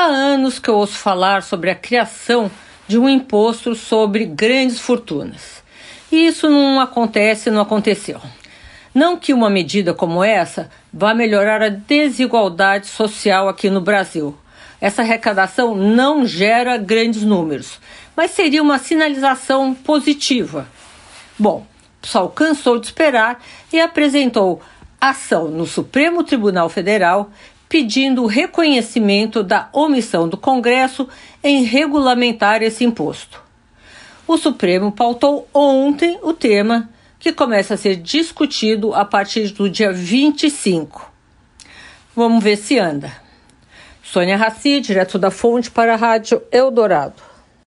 Há anos que eu ouço falar sobre a criação de um imposto sobre grandes fortunas. E isso não acontece, não aconteceu. Não que uma medida como essa vá melhorar a desigualdade social aqui no Brasil. Essa arrecadação não gera grandes números, mas seria uma sinalização positiva. Bom, pessoal cansou de esperar e apresentou ação no Supremo Tribunal Federal pedindo o reconhecimento da omissão do Congresso em regulamentar esse imposto. O Supremo pautou ontem o tema, que começa a ser discutido a partir do dia 25. Vamos ver se anda. Sônia Raci, direto da Fonte para a Rádio Eldorado.